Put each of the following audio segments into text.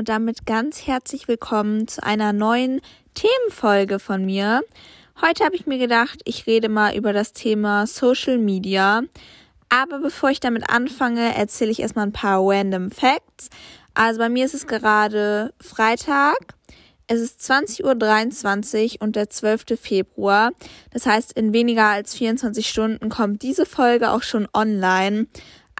und damit ganz herzlich willkommen zu einer neuen Themenfolge von mir. Heute habe ich mir gedacht, ich rede mal über das Thema Social Media. Aber bevor ich damit anfange, erzähle ich erstmal ein paar random Facts. Also bei mir ist es gerade Freitag. Es ist 20.23 Uhr und der 12. Februar. Das heißt, in weniger als 24 Stunden kommt diese Folge auch schon online.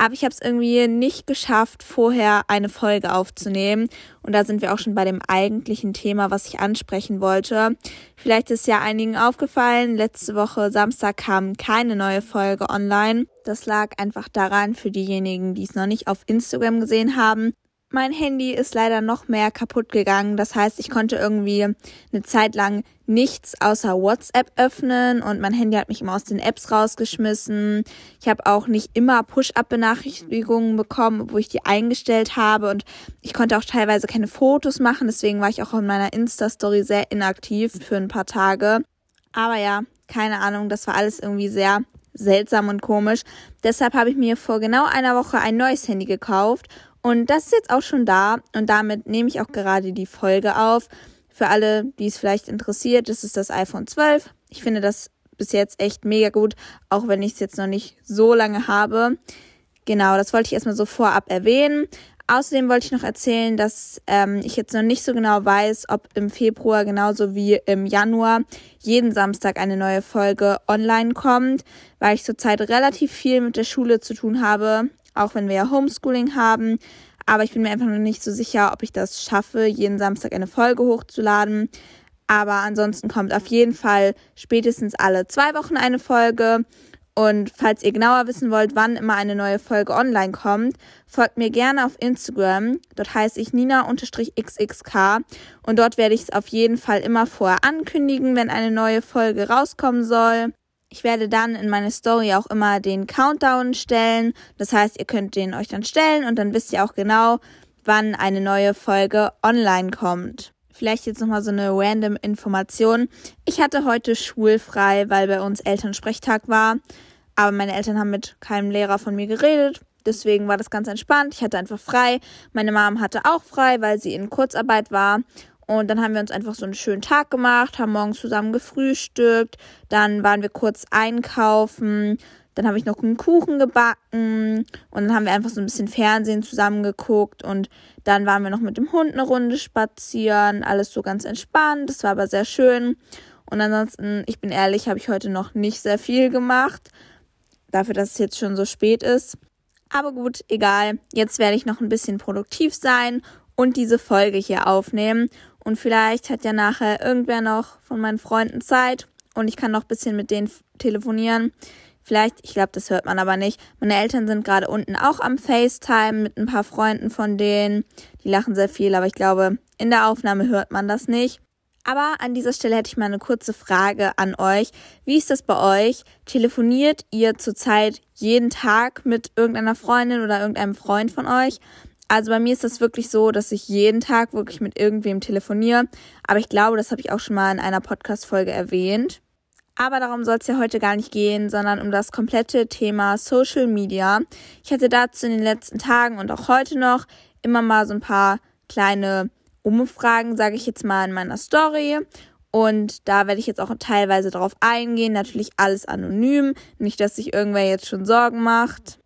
Aber ich habe es irgendwie nicht geschafft, vorher eine Folge aufzunehmen. Und da sind wir auch schon bei dem eigentlichen Thema, was ich ansprechen wollte. Vielleicht ist ja einigen aufgefallen, letzte Woche Samstag kam keine neue Folge online. Das lag einfach daran für diejenigen, die es noch nicht auf Instagram gesehen haben, mein Handy ist leider noch mehr kaputt gegangen. Das heißt, ich konnte irgendwie eine Zeit lang nichts außer WhatsApp öffnen und mein Handy hat mich immer aus den Apps rausgeschmissen. Ich habe auch nicht immer Push-up-Benachrichtigungen bekommen, wo ich die eingestellt habe und ich konnte auch teilweise keine Fotos machen. Deswegen war ich auch in meiner Insta-Story sehr inaktiv für ein paar Tage. Aber ja, keine Ahnung, das war alles irgendwie sehr seltsam und komisch. Deshalb habe ich mir vor genau einer Woche ein neues Handy gekauft und das ist jetzt auch schon da und damit nehme ich auch gerade die Folge auf. Für alle, die es vielleicht interessiert, das ist das iPhone 12. Ich finde das bis jetzt echt mega gut, auch wenn ich es jetzt noch nicht so lange habe. Genau, das wollte ich erstmal so vorab erwähnen. Außerdem wollte ich noch erzählen, dass ähm, ich jetzt noch nicht so genau weiß, ob im Februar genauso wie im Januar jeden Samstag eine neue Folge online kommt, weil ich zurzeit relativ viel mit der Schule zu tun habe auch wenn wir ja Homeschooling haben. Aber ich bin mir einfach noch nicht so sicher, ob ich das schaffe, jeden Samstag eine Folge hochzuladen. Aber ansonsten kommt auf jeden Fall spätestens alle zwei Wochen eine Folge. Und falls ihr genauer wissen wollt, wann immer eine neue Folge online kommt, folgt mir gerne auf Instagram. Dort heiße ich Nina-XXK. Und dort werde ich es auf jeden Fall immer vorher ankündigen, wenn eine neue Folge rauskommen soll. Ich werde dann in meine Story auch immer den Countdown stellen. Das heißt, ihr könnt den euch dann stellen und dann wisst ihr auch genau, wann eine neue Folge online kommt. Vielleicht jetzt nochmal so eine random Information. Ich hatte heute schulfrei, weil bei uns Elternsprechtag war. Aber meine Eltern haben mit keinem Lehrer von mir geredet. Deswegen war das ganz entspannt. Ich hatte einfach frei. Meine Mom hatte auch frei, weil sie in Kurzarbeit war. Und dann haben wir uns einfach so einen schönen Tag gemacht, haben morgens zusammen gefrühstückt, dann waren wir kurz einkaufen, dann habe ich noch einen Kuchen gebacken und dann haben wir einfach so ein bisschen Fernsehen zusammen geguckt und dann waren wir noch mit dem Hund eine Runde spazieren, alles so ganz entspannt, das war aber sehr schön. Und ansonsten, ich bin ehrlich, habe ich heute noch nicht sehr viel gemacht, dafür, dass es jetzt schon so spät ist. Aber gut, egal. Jetzt werde ich noch ein bisschen produktiv sein und diese Folge hier aufnehmen. Und vielleicht hat ja nachher irgendwer noch von meinen Freunden Zeit und ich kann noch ein bisschen mit denen telefonieren. Vielleicht, ich glaube, das hört man aber nicht. Meine Eltern sind gerade unten auch am FaceTime mit ein paar Freunden von denen. Die lachen sehr viel, aber ich glaube, in der Aufnahme hört man das nicht. Aber an dieser Stelle hätte ich mal eine kurze Frage an euch. Wie ist das bei euch? Telefoniert ihr zurzeit jeden Tag mit irgendeiner Freundin oder irgendeinem Freund von euch? Also bei mir ist das wirklich so, dass ich jeden Tag wirklich mit irgendwem telefoniere. Aber ich glaube, das habe ich auch schon mal in einer Podcast-Folge erwähnt. Aber darum soll es ja heute gar nicht gehen, sondern um das komplette Thema Social Media. Ich hatte dazu in den letzten Tagen und auch heute noch immer mal so ein paar kleine Umfragen, sage ich jetzt mal, in meiner Story. Und da werde ich jetzt auch teilweise darauf eingehen. Natürlich alles anonym. Nicht, dass sich irgendwer jetzt schon Sorgen macht.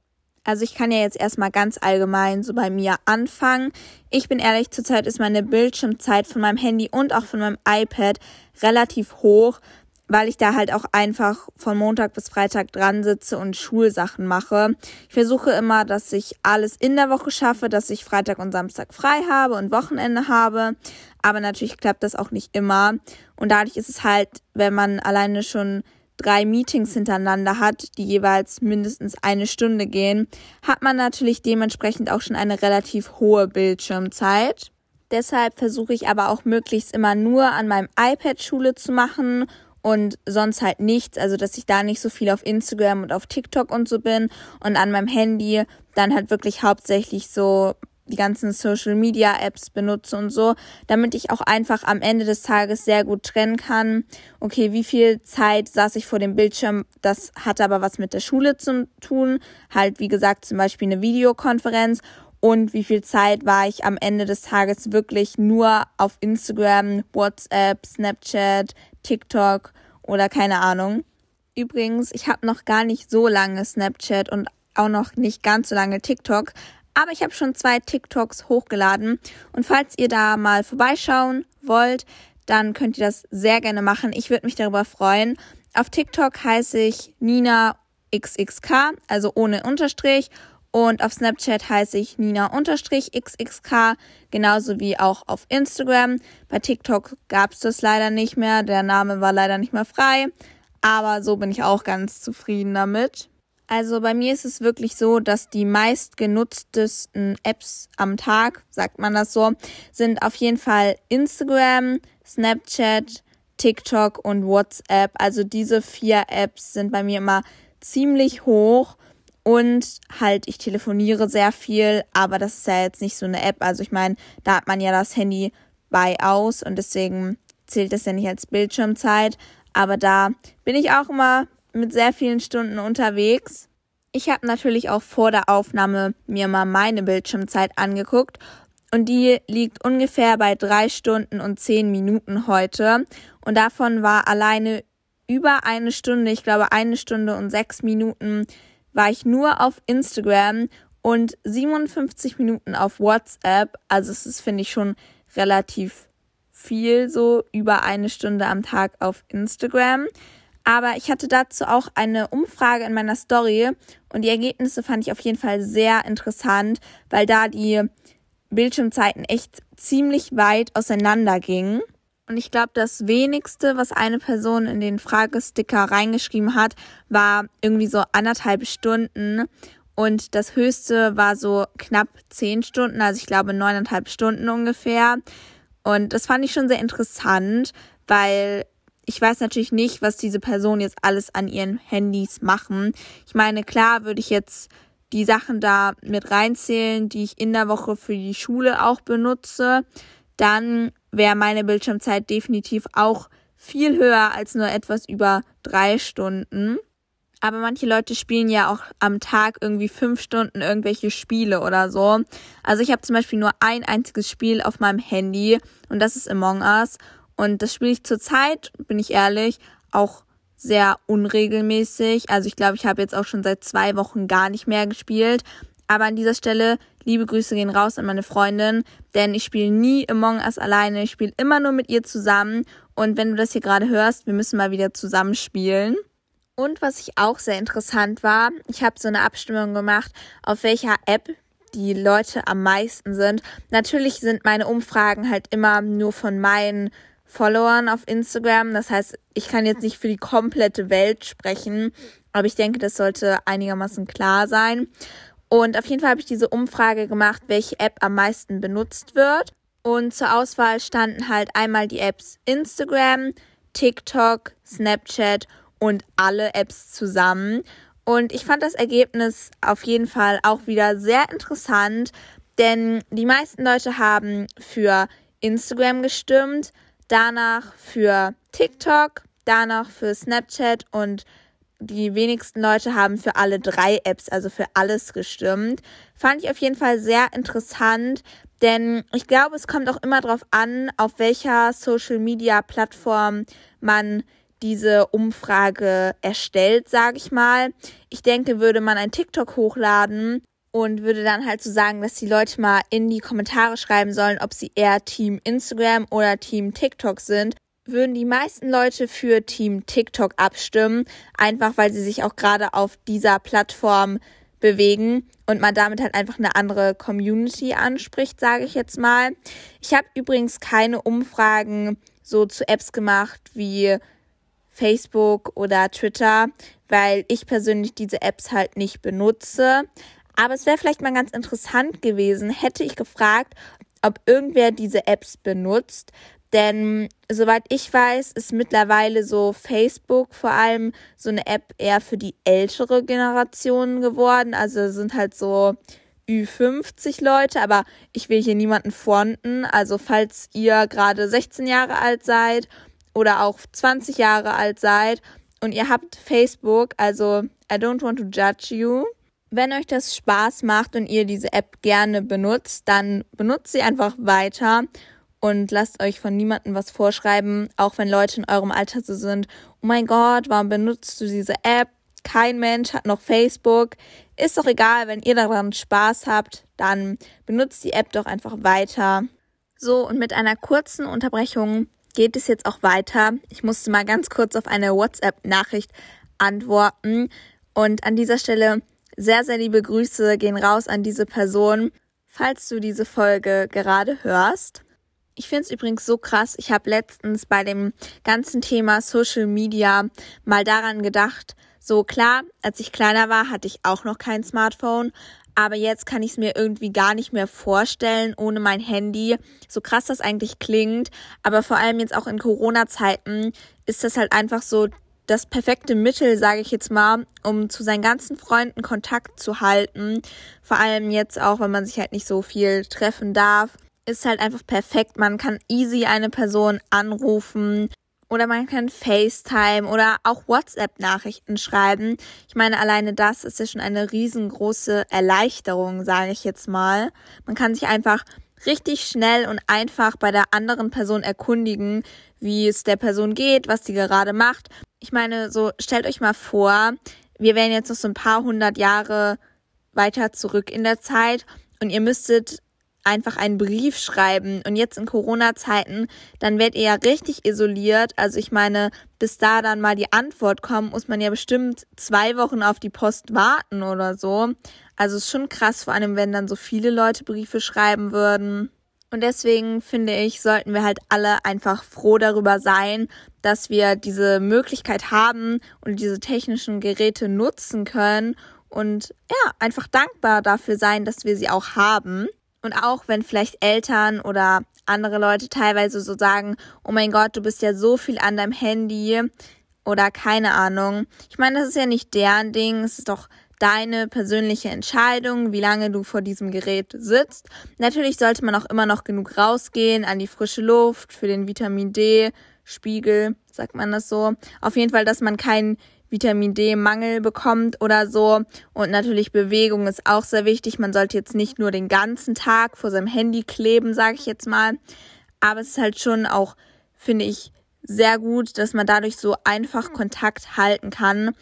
Also ich kann ja jetzt erstmal ganz allgemein so bei mir anfangen. Ich bin ehrlich, zurzeit ist meine Bildschirmzeit von meinem Handy und auch von meinem iPad relativ hoch, weil ich da halt auch einfach von Montag bis Freitag dran sitze und Schulsachen mache. Ich versuche immer, dass ich alles in der Woche schaffe, dass ich Freitag und Samstag frei habe und Wochenende habe. Aber natürlich klappt das auch nicht immer. Und dadurch ist es halt, wenn man alleine schon drei Meetings hintereinander hat, die jeweils mindestens eine Stunde gehen, hat man natürlich dementsprechend auch schon eine relativ hohe Bildschirmzeit. Deshalb versuche ich aber auch möglichst immer nur an meinem iPad Schule zu machen und sonst halt nichts, also dass ich da nicht so viel auf Instagram und auf TikTok und so bin und an meinem Handy dann halt wirklich hauptsächlich so die ganzen Social Media Apps benutze und so, damit ich auch einfach am Ende des Tages sehr gut trennen kann. Okay, wie viel Zeit saß ich vor dem Bildschirm? Das hat aber was mit der Schule zu tun. Halt, wie gesagt, zum Beispiel eine Videokonferenz. und wie viel Zeit war ich am Ende des Tages wirklich nur auf Instagram, WhatsApp, Snapchat, TikTok oder keine Ahnung. Übrigens, ich habe noch gar nicht so lange Snapchat und auch noch nicht ganz so lange TikTok, aber ich habe schon zwei TikToks hochgeladen und falls ihr da mal vorbeischauen wollt, dann könnt ihr das sehr gerne machen. Ich würde mich darüber freuen. Auf TikTok heiße ich Nina XXK, also ohne Unterstrich. Und auf Snapchat heiße ich Nina XXK, genauso wie auch auf Instagram. Bei TikTok gab es das leider nicht mehr. Der Name war leider nicht mehr frei. Aber so bin ich auch ganz zufrieden damit. Also bei mir ist es wirklich so, dass die meistgenutztesten Apps am Tag, sagt man das so, sind auf jeden Fall Instagram, Snapchat, TikTok und WhatsApp. Also diese vier Apps sind bei mir immer ziemlich hoch. Und halt, ich telefoniere sehr viel, aber das ist ja jetzt nicht so eine App. Also ich meine, da hat man ja das Handy bei aus und deswegen zählt das ja nicht als Bildschirmzeit. Aber da bin ich auch immer mit sehr vielen Stunden unterwegs. Ich habe natürlich auch vor der Aufnahme mir mal meine Bildschirmzeit angeguckt und die liegt ungefähr bei drei Stunden und zehn Minuten heute. Und davon war alleine über eine Stunde, ich glaube eine Stunde und sechs Minuten, war ich nur auf Instagram und 57 Minuten auf WhatsApp. Also es ist, finde ich, schon relativ viel, so über eine Stunde am Tag auf Instagram. Aber ich hatte dazu auch eine Umfrage in meiner Story und die Ergebnisse fand ich auf jeden Fall sehr interessant, weil da die Bildschirmzeiten echt ziemlich weit auseinander gingen. Und ich glaube, das wenigste, was eine Person in den Fragesticker reingeschrieben hat, war irgendwie so anderthalb Stunden. Und das höchste war so knapp zehn Stunden, also ich glaube neuneinhalb Stunden ungefähr. Und das fand ich schon sehr interessant, weil ich weiß natürlich nicht, was diese Personen jetzt alles an ihren Handys machen. Ich meine, klar würde ich jetzt die Sachen da mit reinzählen, die ich in der Woche für die Schule auch benutze. Dann wäre meine Bildschirmzeit definitiv auch viel höher als nur etwas über drei Stunden. Aber manche Leute spielen ja auch am Tag irgendwie fünf Stunden irgendwelche Spiele oder so. Also ich habe zum Beispiel nur ein einziges Spiel auf meinem Handy und das ist Among Us. Und das spiele ich zurzeit, bin ich ehrlich, auch sehr unregelmäßig. Also ich glaube, ich habe jetzt auch schon seit zwei Wochen gar nicht mehr gespielt. Aber an dieser Stelle, liebe Grüße gehen raus an meine Freundin, denn ich spiele nie Among Us alleine. Ich spiele immer nur mit ihr zusammen. Und wenn du das hier gerade hörst, wir müssen mal wieder zusammen spielen. Und was ich auch sehr interessant war, ich habe so eine Abstimmung gemacht, auf welcher App die Leute am meisten sind. Natürlich sind meine Umfragen halt immer nur von meinen Followern auf Instagram. Das heißt, ich kann jetzt nicht für die komplette Welt sprechen, aber ich denke, das sollte einigermaßen klar sein. Und auf jeden Fall habe ich diese Umfrage gemacht, welche App am meisten benutzt wird. Und zur Auswahl standen halt einmal die Apps Instagram, TikTok, Snapchat und alle Apps zusammen. Und ich fand das Ergebnis auf jeden Fall auch wieder sehr interessant, denn die meisten Leute haben für Instagram gestimmt, danach für TikTok, danach für Snapchat und die wenigsten Leute haben für alle drei Apps, also für alles gestimmt. Fand ich auf jeden Fall sehr interessant, denn ich glaube, es kommt auch immer darauf an, auf welcher Social-Media-Plattform man diese Umfrage erstellt, sage ich mal. Ich denke, würde man ein TikTok hochladen und würde dann halt so sagen, dass die Leute mal in die Kommentare schreiben sollen, ob sie eher Team Instagram oder Team TikTok sind, würden die meisten Leute für Team TikTok abstimmen, einfach weil sie sich auch gerade auf dieser Plattform bewegen und man damit halt einfach eine andere Community anspricht, sage ich jetzt mal. Ich habe übrigens keine Umfragen so zu Apps gemacht wie Facebook oder Twitter, weil ich persönlich diese Apps halt nicht benutze. Aber es wäre vielleicht mal ganz interessant gewesen, hätte ich gefragt, ob irgendwer diese Apps benutzt. Denn soweit ich weiß, ist mittlerweile so Facebook vor allem so eine App eher für die ältere Generation geworden. Also sind halt so Ü50 Leute, aber ich will hier niemanden fronten. Also falls ihr gerade 16 Jahre alt seid oder auch 20 Jahre alt seid und ihr habt Facebook, also I don't want to judge you, Wenn euch das Spaß macht und ihr diese App gerne benutzt, dann benutzt sie einfach weiter und lasst euch von niemandem was vorschreiben, auch wenn Leute in eurem Alter so sind. Oh mein Gott, warum benutzt du diese App? Kein Mensch hat noch Facebook. Ist doch egal, wenn ihr daran Spaß habt, dann benutzt die App doch einfach weiter. So, und mit einer kurzen Unterbrechung geht es jetzt auch weiter. Ich musste mal ganz kurz auf eine WhatsApp-Nachricht antworten. Und an dieser Stelle sehr, sehr liebe Grüße gehen raus an diese Person, falls du diese Folge gerade hörst. Ich finde es übrigens so krass. Ich habe letztens bei dem ganzen Thema Social Media mal daran gedacht, so klar, als ich kleiner war, hatte ich auch noch kein Smartphone, aber jetzt kann ich es mir irgendwie gar nicht mehr vorstellen ohne mein Handy. So krass das eigentlich klingt, aber vor allem jetzt auch in Corona-Zeiten ist das halt einfach so das perfekte Mittel, sage ich jetzt mal, um zu seinen ganzen Freunden Kontakt zu halten. Vor allem jetzt auch, wenn man sich halt nicht so viel treffen darf ist halt einfach perfekt. Man kann easy eine Person anrufen oder man kann FaceTime oder auch WhatsApp-Nachrichten schreiben. Ich meine, alleine das ist ja schon eine riesengroße Erleichterung, sage ich jetzt mal. Man kann sich einfach richtig schnell und einfach bei der anderen Person erkundigen, wie es der Person geht, was sie gerade macht. Ich meine, so stellt euch mal vor, wir wären jetzt noch so ein paar hundert Jahre weiter zurück in der Zeit und ihr müsstet einfach einen Brief schreiben und jetzt in Corona-Zeiten, dann werdet ihr ja richtig isoliert. Also ich meine, bis da dann mal die Antwort kommt, muss man ja bestimmt zwei Wochen auf die Post warten oder so. Also ist schon krass, vor allem wenn dann so viele Leute Briefe schreiben würden. Und deswegen finde ich, sollten wir halt alle einfach froh darüber sein, dass wir diese Möglichkeit haben und diese technischen Geräte nutzen können und ja, einfach dankbar dafür sein, dass wir sie auch haben. Und auch wenn vielleicht Eltern oder andere Leute teilweise so sagen, oh mein Gott, du bist ja so viel an deinem Handy oder keine Ahnung. Ich meine, das ist ja nicht deren Ding, es ist doch deine persönliche Entscheidung, wie lange du vor diesem Gerät sitzt. Natürlich sollte man auch immer noch genug rausgehen an die frische Luft für den Vitamin D Spiegel, sagt man das so. Auf jeden Fall, dass man keinen Vitamin D-Mangel bekommt oder so. Und natürlich Bewegung ist auch sehr wichtig. Man sollte jetzt nicht nur den ganzen Tag vor seinem Handy kleben, sage ich jetzt mal. Aber es ist halt schon auch, finde ich, sehr gut, dass man dadurch so einfach Kontakt halten kann.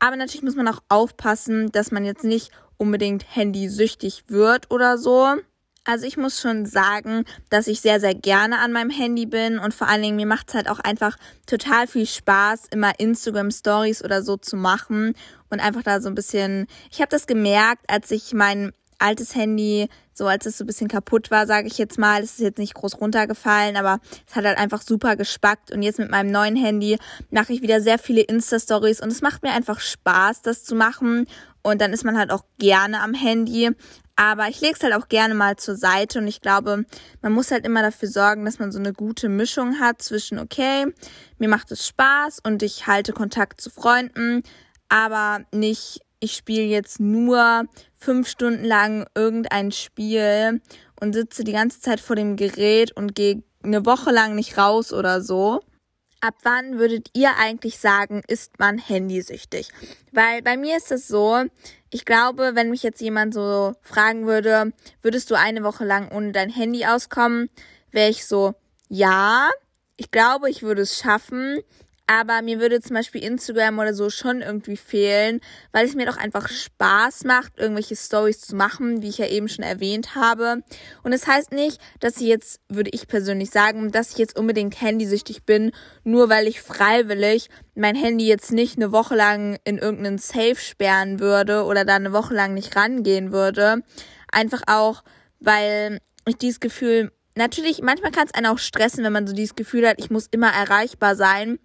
Aber natürlich muss man auch aufpassen, dass man jetzt nicht unbedingt handysüchtig wird oder so. Also ich muss schon sagen, dass ich sehr, sehr gerne an meinem Handy bin und vor allen Dingen mir macht es halt auch einfach total viel Spaß, immer Instagram Stories oder so zu machen und einfach da so ein bisschen, ich habe das gemerkt, als ich mein altes Handy, so als es so ein bisschen kaputt war, sage ich jetzt mal, es ist jetzt nicht groß runtergefallen, aber es hat halt einfach super gespackt. Und jetzt mit meinem neuen Handy mache ich wieder sehr viele Insta-Stories und es macht mir einfach Spaß, das zu machen. Und dann ist man halt auch gerne am Handy. Aber ich lege es halt auch gerne mal zur Seite und ich glaube, man muss halt immer dafür sorgen, dass man so eine gute Mischung hat zwischen, okay, mir macht es Spaß und ich halte Kontakt zu Freunden, aber nicht, ich spiele jetzt nur fünf Stunden lang irgendein Spiel und sitze die ganze Zeit vor dem Gerät und gehe eine Woche lang nicht raus oder so. Ab wann würdet ihr eigentlich sagen, ist man handysüchtig? Weil bei mir ist es so, ich glaube, wenn mich jetzt jemand so fragen würde, würdest du eine Woche lang ohne dein Handy auskommen, wäre ich so, ja, ich glaube, ich würde es schaffen, aber mir würde zum Beispiel Instagram oder so schon irgendwie fehlen, weil es mir doch einfach Spaß macht, irgendwelche Stories zu machen, wie ich ja eben schon erwähnt habe. Und es das heißt nicht, dass ich jetzt, würde ich persönlich sagen, dass ich jetzt unbedingt handysüchtig bin, nur weil ich freiwillig mein Handy jetzt nicht eine Woche lang in irgendeinen Safe sperren würde oder da eine Woche lang nicht rangehen würde. Einfach auch, weil ich dieses Gefühl Natürlich, manchmal kann es einen auch stressen, wenn man so dieses Gefühl hat, ich muss immer erreichbar sein.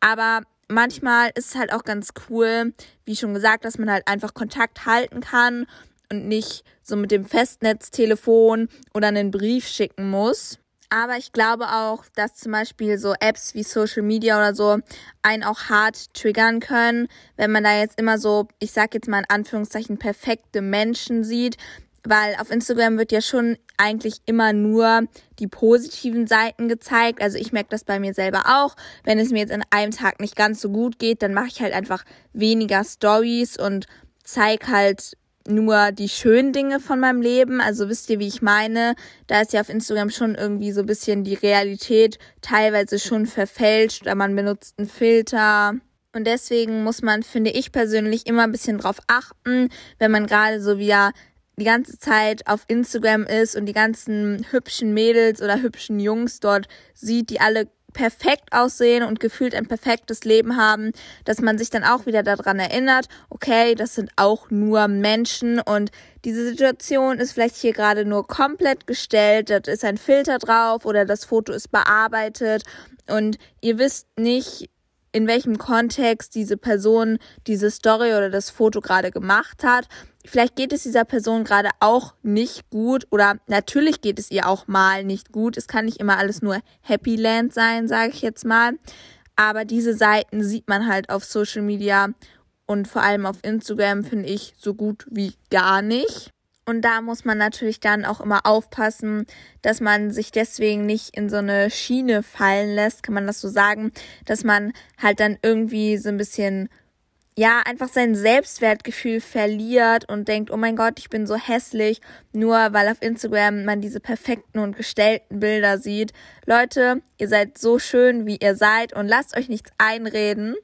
Aber manchmal ist es halt auch ganz cool, wie schon gesagt, dass man halt einfach Kontakt halten kann und nicht so mit dem Festnetztelefon oder einen Brief schicken muss. Aber ich glaube auch, dass zum Beispiel so Apps wie Social Media oder so einen auch hart triggern können, wenn man da jetzt immer so, ich sag jetzt mal in Anführungszeichen, perfekte Menschen sieht, weil auf Instagram wird ja schon eigentlich immer nur die positiven Seiten gezeigt. Also ich merke das bei mir selber auch. Wenn es mir jetzt in einem Tag nicht ganz so gut geht, dann mache ich halt einfach weniger Stories und zeige halt nur die schönen Dinge von meinem Leben. Also wisst ihr, wie ich meine? Da ist ja auf Instagram schon irgendwie so ein bisschen die Realität teilweise schon verfälscht oder man benutzt einen Filter. Und deswegen muss man, finde ich persönlich, immer ein bisschen drauf achten, wenn man gerade so wieder die ganze Zeit auf Instagram ist und die ganzen hübschen Mädels oder hübschen Jungs dort sieht, die alle perfekt aussehen und gefühlt ein perfektes Leben haben, dass man sich dann auch wieder daran erinnert, okay, das sind auch nur Menschen und diese Situation ist vielleicht hier gerade nur komplett gestellt, da ist ein Filter drauf oder das Foto ist bearbeitet und ihr wisst nicht, in welchem Kontext diese Person diese Story oder das Foto gerade gemacht hat. Vielleicht geht es dieser Person gerade auch nicht gut oder natürlich geht es ihr auch mal nicht gut. Es kann nicht immer alles nur Happy Land sein, sage ich jetzt mal. Aber diese Seiten sieht man halt auf Social Media und vor allem auf Instagram finde ich so gut wie gar nicht. Und da muss man natürlich dann auch immer aufpassen, dass man sich deswegen nicht in so eine Schiene fallen lässt, kann man das so sagen, dass man halt dann irgendwie so ein bisschen, ja, einfach sein Selbstwertgefühl verliert und denkt, oh mein Gott, ich bin so hässlich, nur weil auf Instagram man diese perfekten und gestellten Bilder sieht. Leute, ihr seid so schön, wie ihr seid und lasst euch nichts einreden.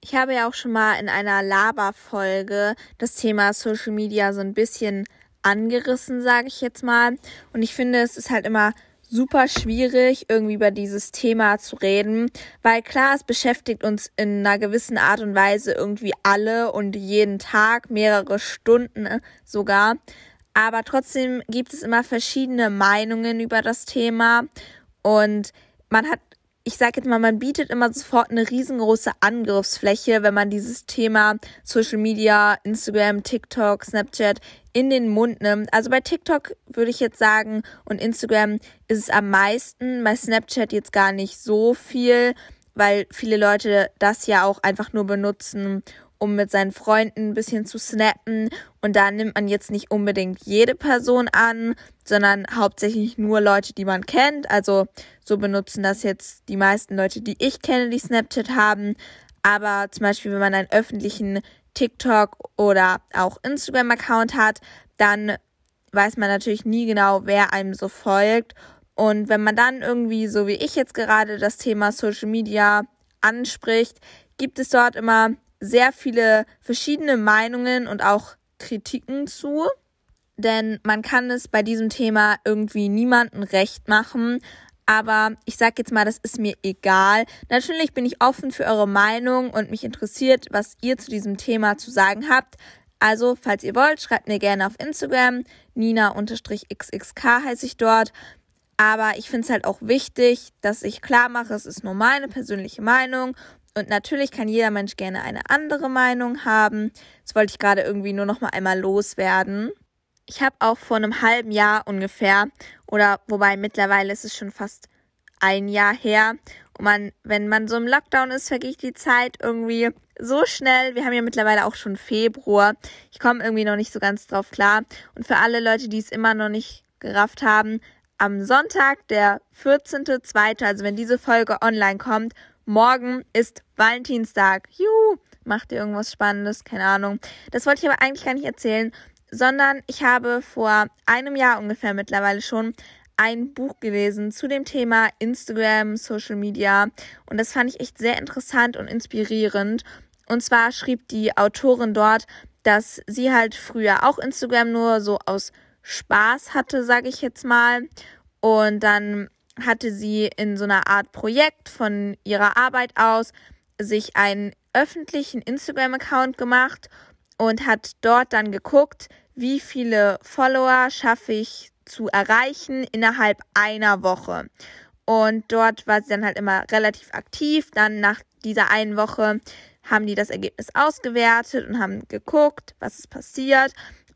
Ich habe ja auch schon mal in einer Laberfolge das Thema Social Media so ein bisschen angerissen, sage ich jetzt mal. Und ich finde, es ist halt immer super schwierig, irgendwie über dieses Thema zu reden, weil klar, es beschäftigt uns in einer gewissen Art und Weise irgendwie alle und jeden Tag, mehrere Stunden äh, sogar. Aber trotzdem gibt es immer verschiedene Meinungen über das Thema und man hat ich sage jetzt mal, man bietet immer sofort eine riesengroße Angriffsfläche, wenn man dieses Thema Social Media, Instagram, TikTok, Snapchat in den Mund nimmt. Also bei TikTok würde ich jetzt sagen und Instagram ist es am meisten, bei Snapchat jetzt gar nicht so viel, weil viele Leute das ja auch einfach nur benutzen, um mit seinen Freunden ein bisschen zu snappen. Und da nimmt man jetzt nicht unbedingt jede Person an, sondern hauptsächlich nur Leute, die man kennt. Also so benutzen das jetzt die meisten Leute, die ich kenne, die Snapchat haben. Aber zum Beispiel, wenn man einen öffentlichen TikTok oder auch Instagram-Account hat, dann weiß man natürlich nie genau, wer einem so folgt. Und wenn man dann irgendwie, so wie ich jetzt gerade, das Thema Social Media anspricht, gibt es dort immer sehr viele verschiedene Meinungen und auch Kritiken zu. Denn man kann es bei diesem Thema irgendwie niemandem recht machen. Aber ich sag jetzt mal, das ist mir egal. Natürlich bin ich offen für eure Meinung und mich interessiert, was ihr zu diesem Thema zu sagen habt. Also, falls ihr wollt, schreibt mir gerne auf Instagram. Nina-xxk heiße ich dort. Aber ich finde es halt auch wichtig, dass ich klar mache, es ist nur meine persönliche Meinung und natürlich kann jeder Mensch gerne eine andere Meinung haben. Das wollte ich gerade irgendwie nur noch mal einmal loswerden. Ich habe auch vor einem halben Jahr ungefähr, oder wobei mittlerweile ist es schon fast ein Jahr her. Und man, wenn man so im Lockdown ist, vergeht die Zeit irgendwie so schnell. Wir haben ja mittlerweile auch schon Februar. Ich komme irgendwie noch nicht so ganz drauf klar. Und für alle Leute, die es immer noch nicht gerafft haben, am Sonntag, der 14.2., also wenn diese Folge online kommt, morgen ist Valentinstag. Juhu! Macht ihr irgendwas Spannendes? Keine Ahnung. Das wollte ich aber eigentlich gar nicht erzählen, sondern ich habe vor einem Jahr ungefähr mittlerweile schon ein Buch gelesen zu dem Thema Instagram, Social Media und das fand ich echt sehr interessant und inspirierend. Und zwar schrieb die Autorin dort, dass sie halt früher auch Instagram nur so aus Spaß hatte, sage ich jetzt mal. Und dann hatte sie in so einer Art Projekt von ihrer Arbeit aus sich einen öffentlichen Instagram-Account gemacht und hat dort dann geguckt, wie viele Follower schaffe ich zu erreichen innerhalb einer Woche. Und dort war sie dann halt immer relativ aktiv. Dann nach dieser einen Woche haben die das Ergebnis ausgewertet und haben geguckt, was ist passiert.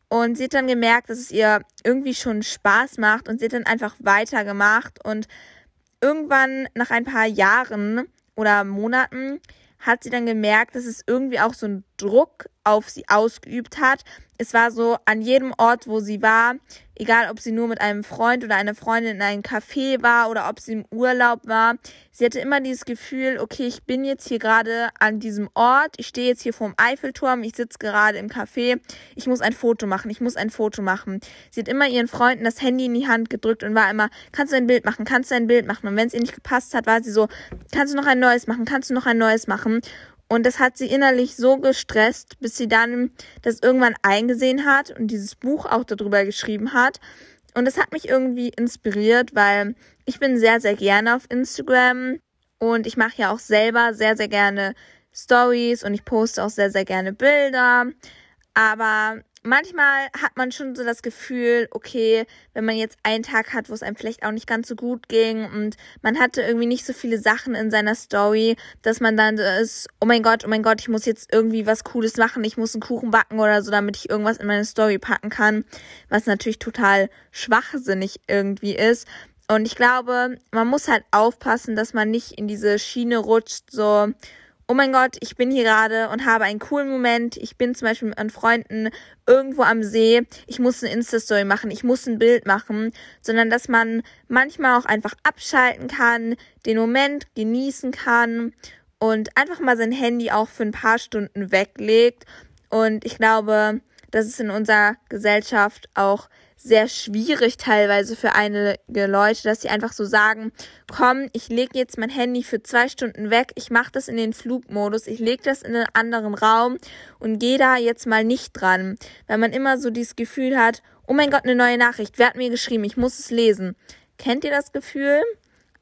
Und sie hat dann gemerkt, dass es ihr irgendwie schon Spaß macht und sie hat dann einfach weitergemacht. Und irgendwann nach ein paar Jahren oder Monaten hat sie dann gemerkt, dass es irgendwie auch so ein Druck auf sie ausgeübt hat. Es war so an jedem Ort, wo sie war, egal ob sie nur mit einem Freund oder einer Freundin in einem Café war oder ob sie im Urlaub war. Sie hatte immer dieses Gefühl, okay, ich bin jetzt hier gerade an diesem Ort, ich stehe jetzt hier vorm Eiffelturm, ich sitze gerade im Café, ich muss ein Foto machen, ich muss ein Foto machen. Sie hat immer ihren Freunden das Handy in die Hand gedrückt und war immer, kannst du ein Bild machen, kannst du ein Bild machen? Und wenn es ihr nicht gepasst hat, war sie so, kannst du noch ein neues machen, kannst du noch ein neues machen? Und das hat sie innerlich so gestresst, bis sie dann das irgendwann eingesehen hat und dieses Buch auch darüber geschrieben hat. Und das hat mich irgendwie inspiriert, weil ich bin sehr, sehr gerne auf Instagram und ich mache ja auch selber sehr, sehr gerne Stories und ich poste auch sehr, sehr gerne Bilder. Aber manchmal hat man schon so das Gefühl, okay, wenn man jetzt einen Tag hat, wo es einem vielleicht auch nicht ganz so gut ging und man hatte irgendwie nicht so viele Sachen in seiner Story, dass man dann ist, oh mein Gott, oh mein Gott, ich muss jetzt irgendwie was Cooles machen, ich muss einen Kuchen backen oder so, damit ich irgendwas in meine Story packen kann, was natürlich total schwachsinnig irgendwie ist. Und ich glaube, man muss halt aufpassen, dass man nicht in diese Schiene rutscht, so, oh mein Gott, ich bin hier gerade und habe einen coolen Moment. Ich bin zum Beispiel mit meinen Freunden irgendwo am See. Ich muss eine Insta-Story machen, ich muss ein Bild machen, sondern dass man manchmal auch einfach abschalten kann, den Moment genießen kann und einfach mal sein Handy auch für ein paar Stunden weglegt. Und ich glaube, das ist in unserer Gesellschaft auch sehr schwierig teilweise für einige Leute, dass sie einfach so sagen, komm, ich lege jetzt mein Handy für zwei Stunden weg, ich mache das in den Flugmodus, ich lege das in einen anderen Raum und gehe da jetzt mal nicht dran, weil man immer so dieses Gefühl hat, oh mein Gott, eine neue Nachricht, wer hat mir geschrieben, ich muss es lesen. Kennt ihr das Gefühl?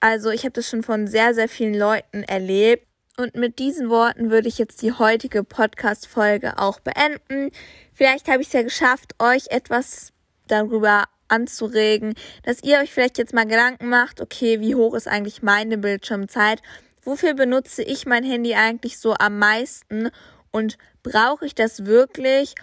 Also ich habe das schon von sehr, sehr vielen Leuten erlebt. Und mit diesen Worten würde ich jetzt die heutige Podcast-Folge auch beenden. Vielleicht habe ich es ja geschafft, euch etwas darüber anzuregen, dass ihr euch vielleicht jetzt mal Gedanken macht, okay, wie hoch ist eigentlich meine Bildschirmzeit? Wofür benutze ich mein Handy eigentlich so am meisten und brauche ich das wirklich?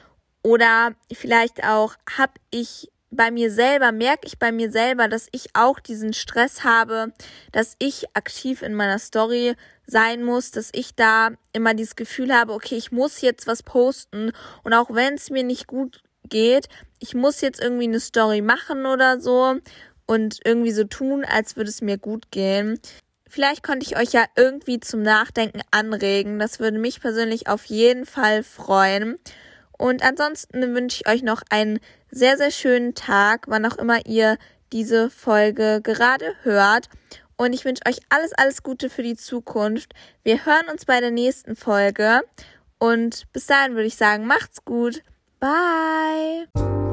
Oder vielleicht auch, habe ich bei mir selber, merke ich bei mir selber, dass ich auch diesen Stress habe, dass ich aktiv in meiner Story sein muss, dass ich da immer dieses Gefühl habe, okay, ich muss jetzt was posten und auch wenn es mir nicht gut geht, ich muss jetzt irgendwie eine Story machen oder so und irgendwie so tun, als würde es mir gut gehen. Vielleicht konnte ich euch ja irgendwie zum Nachdenken anregen. Das würde mich persönlich auf jeden Fall freuen. Und ansonsten wünsche ich euch noch einen sehr, sehr schönen Tag, wann auch immer ihr diese Folge gerade hört. Und ich wünsche euch alles, alles Gute für die Zukunft. Wir hören uns bei der nächsten Folge. Und bis dahin würde ich sagen, macht's gut. Bye.